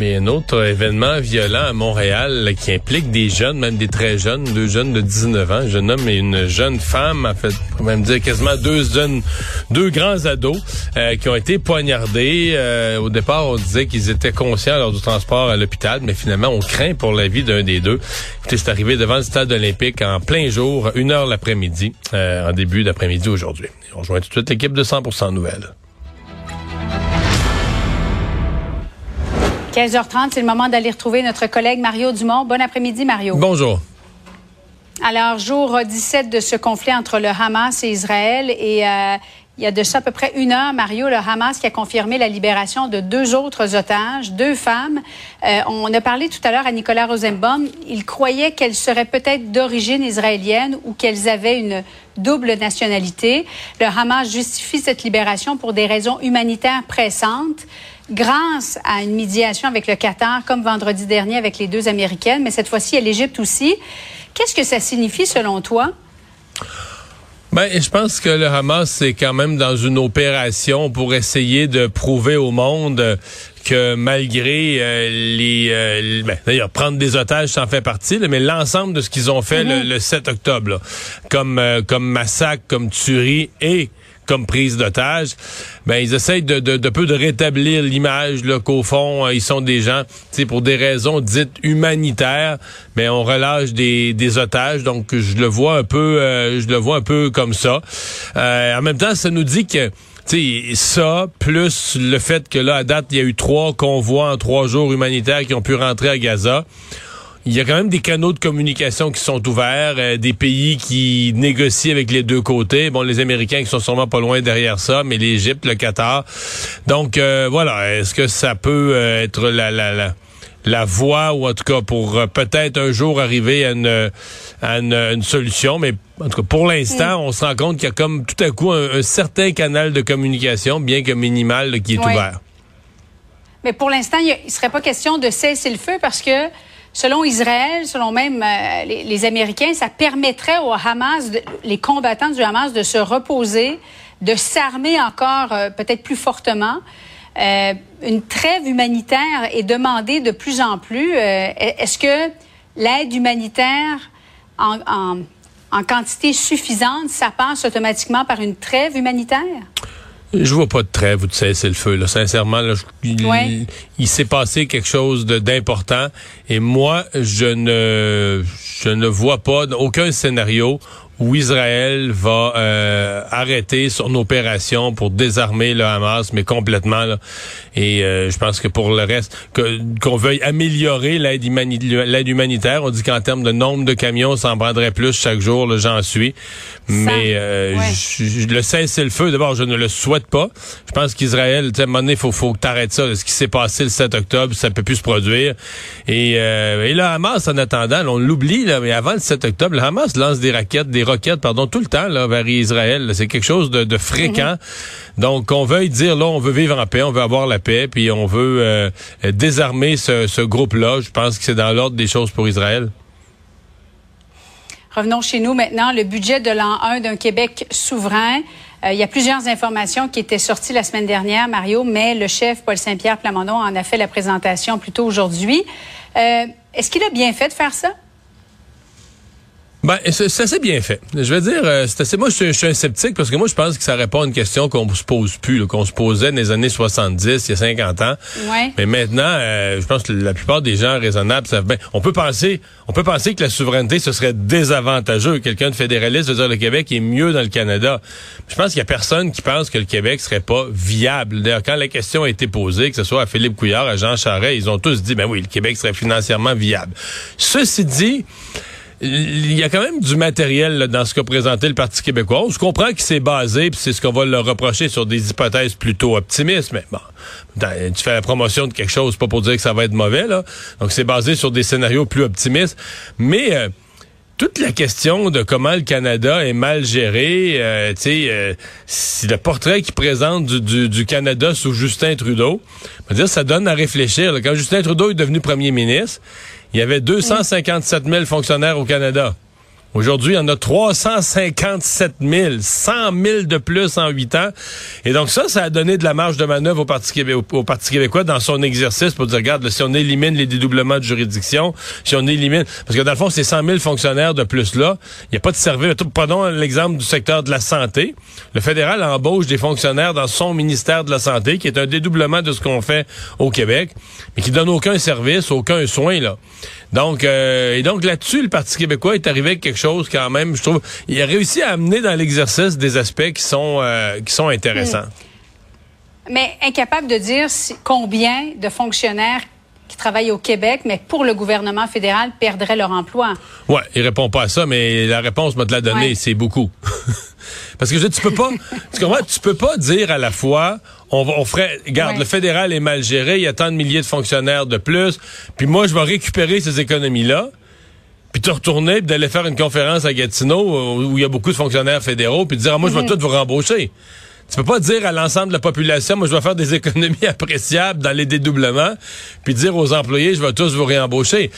Mais un autre événement violent à Montréal qui implique des jeunes, même des très jeunes, deux jeunes de 19 ans, un jeune homme et une jeune femme, en fait, on même dire quasiment deux jeunes, deux grands ados euh, qui ont été poignardés. Euh, au départ, on disait qu'ils étaient conscients lors du transport à l'hôpital, mais finalement, on craint pour la vie d'un des deux. C'est arrivé devant le stade olympique en plein jour, une heure l'après-midi, euh, en début d'après-midi aujourd'hui. On rejoint tout l'équipe de 100% Nouvelles. 15h30, c'est le moment d'aller retrouver notre collègue Mario Dumont. Bon après-midi, Mario. Bonjour. Alors, jour 17 de ce conflit entre le Hamas et Israël et euh, il y a de ça à peu près une heure, Mario, le Hamas qui a confirmé la libération de deux autres otages, deux femmes. Euh, on a parlé tout à l'heure à Nicolas Rosenbaum. Il croyait qu'elles seraient peut-être d'origine israélienne ou qu'elles avaient une double nationalité. Le Hamas justifie cette libération pour des raisons humanitaires pressantes grâce à une médiation avec le Qatar, comme vendredi dernier avec les deux Américaines, mais cette fois-ci à l'Égypte aussi. Qu'est-ce que ça signifie selon toi? Ben, je pense que le Hamas est quand même dans une opération pour essayer de prouver au monde que malgré euh, les, euh, ben, d'ailleurs prendre des otages ça en fait partie, mais l'ensemble de ce qu'ils ont fait le, 7 mm-hmm. octobre, comme euh, comme massacre, comme tuerie et comme prise d'otage, ben ils essayent de, de, de peu de rétablir l'image qu'au fond euh, ils sont des gens, tu pour des raisons dites humanitaires, mais on relâche des, des otages, donc je le vois un peu, euh, je le vois un peu comme ça. Euh, en même temps, ça nous dit que sais, ça, plus le fait que là, à date, il y a eu trois convois en trois jours humanitaires qui ont pu rentrer à Gaza. Il y a quand même des canaux de communication qui sont ouverts, euh, des pays qui négocient avec les deux côtés. Bon, les Américains qui sont sûrement pas loin derrière ça, mais l'Égypte, le Qatar. Donc euh, voilà, est-ce que ça peut euh, être la, la, la, la voie ou en tout cas pour peut-être un jour arriver à une, à une, solution, mais en tout cas pour l'instant, mm. on se rend compte qu'il y a comme tout à coup un, certain canal de communication, bien que minimal, qui est ouvert. Mais pour l'instant, il ne serait pas question de cesser le feu parce que Selon Israël, selon même euh, les, Américains, ça permettrait aux Hamas, les combattants du Hamas, de se reposer, de s'armer encore euh, peut-être plus fortement. Euh, une trêve humanitaire est demandée de plus en plus. Est-ce que l'aide humanitaire en, en quantité suffisante, ça passe automatiquement par une trêve humanitaire? Je vois pas de trêve ou de cesser le feu. Là. Sincèrement, là, il, s'est passé quelque chose d'important et moi, je ne, je ne vois pas aucun scénario où Israël va euh, arrêter son opération pour désarmer le Hamas, mais complètement. Là. Et euh, je pense que pour le reste, qu'on veuille améliorer l'aide humanitaire, on dit qu'en termes de nombre de camions, ça en prendrait plus chaque jour, j'en suis. Mais euh, je, le cesser le feu, d'abord, je ne le souhaite pas. Je pense qu'Israël, tu sais, à un moment donné, faut, faut que t'arrêtes ça. Ce qui s'est passé le 7 octobre, ça peut plus se produire. Et, et le Hamas, en attendant, on l'oublie, là, mais avant le 7 octobre, le Hamas lance des raquettes, des roquettes, pardon, tout le temps là, vers Israël. C'est quelque chose de, fréquent. Mhm. Donc, on veut dire, là, on veut vivre en paix, on veut avoir la paix, puis on veut euh, désarmer ce, groupe-là. Je pense que c'est dans l'ordre des choses pour Israël. Revenons chez nous maintenant. Le budget de l'an 1 d'un Québec souverain. Euh, il y a plusieurs informations qui étaient sorties la semaine dernière, Mario, mais le chef Paul Saint-Pierre Plamondon en a fait la présentation plus tôt aujourd'hui. Euh, est-ce qu'il a bien fait de faire ça? Ben, c'est assez bien fait. Je veux dire, euh, c'est assez. Moi, je suis, un sceptique parce que moi, je pense que ça répond à une question qu'on se pose plus, qu'on se posait dans les années 70, il y a 50 ans. Ouais. Mais maintenant, euh, je pense que la plupart des gens raisonnables savent bien. On peut penser, on peut penser que la souveraineté ce serait désavantageux. Quelqu'un de fédéraliste veut dire le Québec est mieux dans le Canada. Je pense qu'il y a personne qui pense que le Québec serait pas viable. D'ailleurs, quand la question a été posée, que ce soit à Philippe Couillard, à Jean Charest, ils ont tous dit, ben oui, le Québec serait financièrement viable. Ceci dit il y a quand même du matériel dans ce qu'a présenté le Parti québécois. Je comprends qu'il s'est basé, puis c'est ce qu'on va leur reprocher sur des hypothèses plutôt optimistes, mais bon, tu fais la promotion de quelque chose, pas pour dire que ça va être mauvais, là. Donc c'est basé sur des scénarios plus optimistes. Mais euh, toute la question de comment le Canada est mal géré, euh, tu euh, si le portrait qui présente du, du, Canada sous Justin Trudeau, dire, ça donne à réfléchir. Quand Justin Trudeau est devenu premier ministre, il y avait 257 000 fonctionnaires au Canada. Aujourd'hui, il y en a 357 000, 100 000 de plus en huit ans. Et donc ça, ça a donné de la marge de manœuvre au Parti, québécois, dans son exercice pour dire, regarde, si on élimine les dédoublements de juridiction, si on élimine... Parce que dans le fond, c'est 100 000 fonctionnaires de plus là. Il n'y a pas de service. Prenons l'exemple du secteur de la santé. Le fédéral embauche des fonctionnaires dans son ministère de la Santé, qui est un dédoublement de ce qu'on fait au Québec, mais qui donne aucun service, aucun soin, là. Donc, euh, et donc là-dessus, le Parti québécois est arrivé avec quelque chose quand même, je trouve. Il a réussi à amener dans l'exercice des aspects qui sont, euh, qui sont intéressants. Hmm. Mais incapable de dire combien de fonctionnaires qui travaillent au Québec, mais pour le gouvernement fédéral, perdraient leur emploi. Ouais, il répond pas à ça, mais la réponse m'a te la donnée, c'est beaucoup. Parce que je, tu peux pas, tu comprends, tu peux pas dire à la fois, on, on ferait, regarde, le fédéral est mal géré, il y a tant de milliers de fonctionnaires de plus, puis moi je vais récupérer ces économies-là, puis te retourner, puis d'aller faire une conférence à Gatineau où il y a beaucoup de fonctionnaires fédéraux, puis dire, ah, moi je vais mm-hmm. tout vous rembaucher. Tu peux pas dire à l'ensemble de la population, moi, je vais faire des économies appréciables dans les dédoublements, puis dire aux employés, je vais tous vous réembaucher.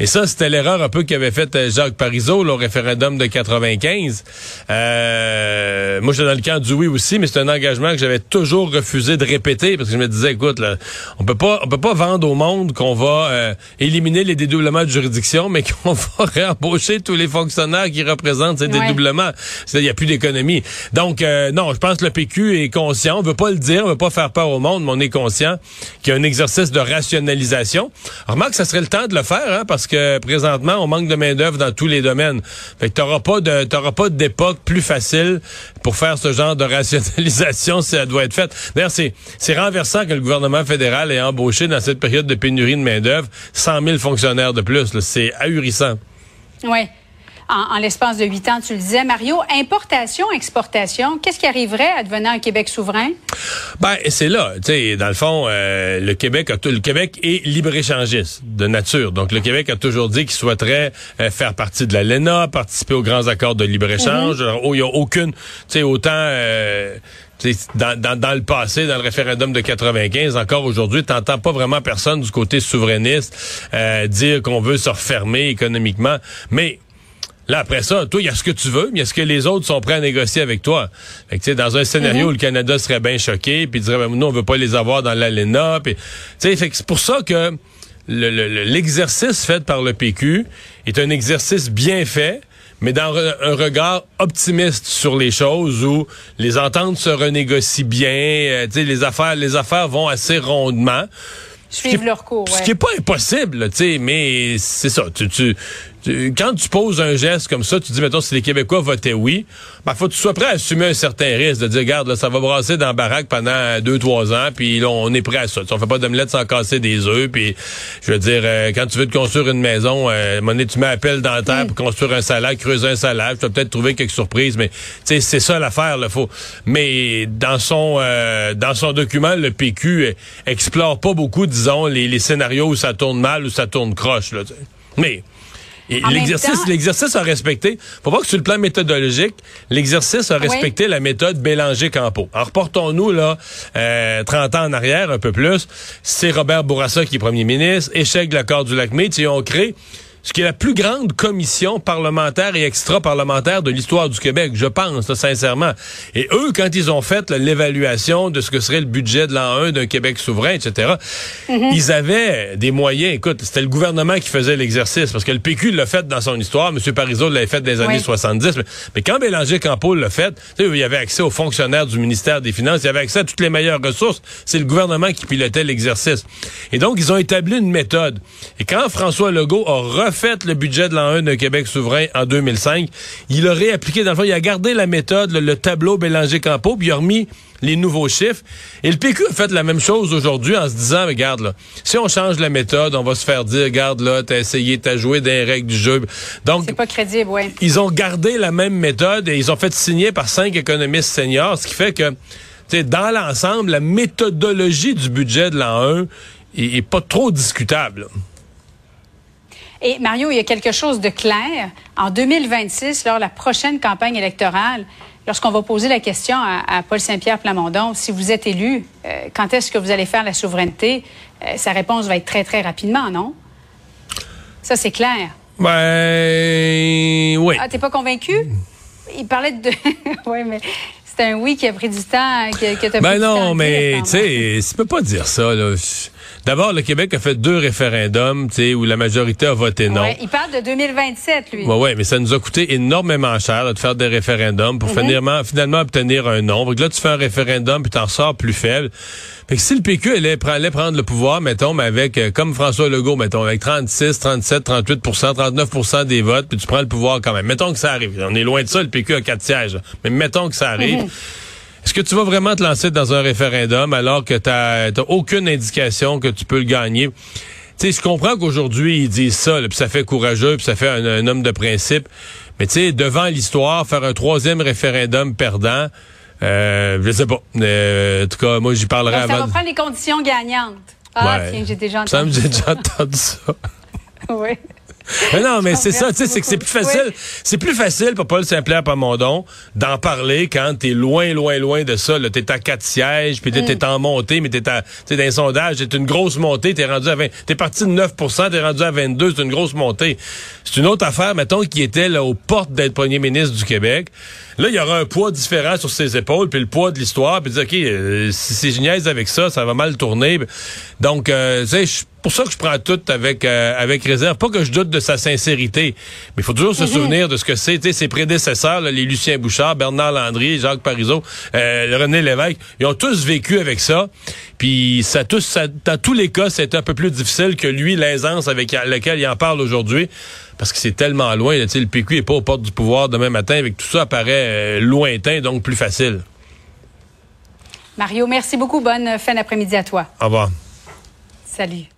Et ça, c'était l'erreur un peu qu'avait faite euh, Jacques Parizeau au référendum de 95. Euh, moi, j'étais dans le camp du oui aussi, mais c'est un engagement que j'avais toujours refusé de répéter parce que je me disais, écoute, là, on peut pas, on peut pas vendre au monde qu'on va euh, éliminer les dédoublements de juridiction, mais qu'on va réembaucher tous les fonctionnaires qui représentent ces dédoublements. Il n'y a plus d'économie. Donc, euh, non, je pense que le PQ est conscient. On veut pas le dire, on veut pas faire peur au monde, mais on est conscient qu'il y a un exercice de rationalisation. Remarque, ça serait le temps de le faire, hein, parce que présentement, on manque de main-d'œuvre dans tous les domaines. Fait que t'auras pas de t'auras pas d'époque plus facile pour faire ce genre de rationalisation si ça doit être fait. D'ailleurs, c'est c'est renversant que le gouvernement fédéral ait embauché dans cette période de pénurie de main-d'œuvre 100 000 fonctionnaires de plus. C'est ahurissant. Oui en, l'espace de huit ans, tu le disais. Mario, importation, exportation, qu'est-ce qui arriverait à devenir un Québec souverain? Ben, c'est là. Tu sais, dans le fond, euh, le Québec a le Québec est libre-échangiste de nature. Donc, le Québec a toujours dit qu'il souhaiterait euh, faire partie de la LENA, participer aux grands accords de libre-échange. Mhm. Il n'y a aucune, tu sais, autant... Euh, dans, dans, dans, le passé, dans le référendum de 95, encore aujourd'hui, t'entends pas vraiment personne du côté souverainiste dire qu'on veut se refermer économiquement. Mais Là, après ça, toi, il y a ce que tu veux, mais il y a ce que les autres sont prêts à négocier avec toi. Fait que, dans un scénario mhm. où le Canada serait bien choqué, puis dirait, ben, nous, on veut pas les avoir dans l'ALENA. C'est pour ça que l'exercice fait par le PQ est un exercice bien fait, mais dans un regard optimiste sur les choses où les ententes se renégocient bien, euh, les affaires, les affaires vont assez rondement. Suivre leur cours, Ce qui est pas impossible, tu sais, mais c'est ça. Tu, tu, quand tu poses un geste comme ça, tu dis, mettons, si les Québécois votaient oui, ben, faut que tu sois prêt à assumer un certain risque, de dire, regarde, là, ça va brasser dans la baraque pendant deux, trois ans, puis là, on est prêt à ça. on fait pas d'omelette sans casser des œufs, puis je veux dire, euh, quand tu veux te construire une maison, euh, monnaie, tu mets appel dans la terre pour construire un salade, creuser un salade, tu vas peut-être trouver quelques surprises, mais c'est ça l'affaire, là, faut. Mais dans son euh, dans son document, le PQ explore pas beaucoup, disons, les, les scénarios où ça tourne mal ou ça tourne croche, là. Mais l'exercice, l'exercice a respecté. Faut voir que sur le plan méthodologique, l'exercice a respecté la méthode Bélanger-Campo. Alors, reportons-nous là euh, 30 ans en arrière, un peu plus. C'est Robert Bourassa qui est premier ministre. Échec de l'accord du lac Mead. Ils ont créé ce qui est la plus grande commission parlementaire et extra-parlementaire de l'histoire du Québec, je pense, sincèrement. Et eux, quand ils ont fait l'évaluation de ce que serait le budget de l'an 1 d'un Québec souverain, etc., mhm. ils avaient des moyens. Écoute, c'était le gouvernement qui faisait l'exercice, parce que le PQ l'a fait dans son histoire, M. Parizeau l'avait fait dans les années 70, mais, quand Bélanger Campo l'a fait, il y avait accès aux fonctionnaires du ministère des Finances, il y avait accès à toutes les meilleures ressources. C'est le gouvernement qui pilotait l'exercice. Et donc, ils ont établi une méthode. Et quand François Legault a refait le budget de l'an 1 de Québec souverain en 2005. Il a réappliqué, dans le fond, il a gardé la méthode, le, tableau Bélanger-Campo, puis il a remis les nouveaux chiffres. Et le PQ a fait la même chose aujourd'hui en se disant, regarde là, si on change la méthode, on va se faire dire, regarde là, t'as essayé, t'as joué des règles du jeu. Donc, c'est pas crédible, ouais. Ils ont gardé la même méthode et ils ont fait signer par cinq économistes seniors, ce qui fait que, dans l'ensemble, la méthodologie du budget de l'an 1 est, pas trop discutable. Et Mario, il y a quelque chose de clair. En 2026, lors de la prochaine campagne électorale, lorsqu'on va poser la question à, Paul Saint-Pierre Plamondon, si vous êtes élu, euh, quand est-ce que vous allez faire la souveraineté, euh, sa réponse va être très, très rapidement, non? Ça, c'est clair. Ben, oui. Ah, t'es pas convaincu? Il parlait de... oui, mais c'est un oui qui a pris du temps, qui, qui a ben non, mais tu sais, tu peux pas dire ça, là. D'abord, le Québec a fait deux référendums, tu sais, où la majorité a voté non. il parle de 2027, lui. Oui, ouais, mais ça nous a coûté énormément cher de faire des référendums pour mhm. finalement, finalement obtenir un non. Donc là, tu fais un référendum puis t'en sors plus faible. Fait que si le PQ allait, allait prendre le pouvoir, mettons, mais avec, euh, comme François Legault, mettons, avec 36, 37, 38% 39% des votes, puis tu prends le pouvoir quand même. Mettons que ça arrive. On est loin de ça, le PQ a quatre sièges. Mais mettons que ça arrive. Mhm. Est-ce que tu vas vraiment te lancer dans un référendum alors que tu n'as aucune indication que tu peux le gagner? Tu sais, je comprends qu'aujourd'hui, ils disent ça, puis ça fait courageux, puis ça fait un, homme de principe. Mais tu sais, devant l'histoire, faire un troisième référendum perdant, euh, je sais pas. Euh, en tout cas, moi, j'y parlerai avant. Ça va prendre les conditions gagnantes. Ah, tiens, j'ai déjà entendu ça. J'ai déjà entendu ça. oui. Mais non, mais c'est ça, tu sais, c'est que c'est plus facile. C'est plus facile pour Paul Saint-Pierre Pamondon d'en parler quand t'es loin, loin, loin de ça. T'es à quatre sièges, puis t'es mm. en montée, mais t'es à, dans un sondage, t'es une grosse montée, t'es rendu à 20, t'es parti de 9% t'es rendu à 22, c'est une grosse montée. C'est une autre affaire, mettons, qui était là aux portes d'être premier ministre du Québec. Là, il y aura un poids différent sur ses épaules, puis le poids de l'histoire, puis dire, OK, euh, si, si je avec ça, ça va mal tourner. Donc, euh, tu sais, pour ça que je prends tout avec euh, avec réserve. Pas que je doute de sa sincérité, mais il faut toujours se mhm. souvenir de ce que c'est. Ses prédécesseurs, les Lucien Bouchard, Bernard Landry, Jacques Parizeau, euh, René Lévesque, ils ont tous vécu avec ça. Puis ça tous, ça, dans tous les cas, c'est un peu plus difficile que lui, l'aisance avec laquelle il en parle aujourd'hui. Parce que c'est tellement loin. Là, le PQ est pas aux portes du pouvoir demain matin. Avec tout ça, apparaît euh, lointain, donc plus facile. Mario, merci beaucoup. Bonne fin d'après-midi à toi. Au revoir. Salut.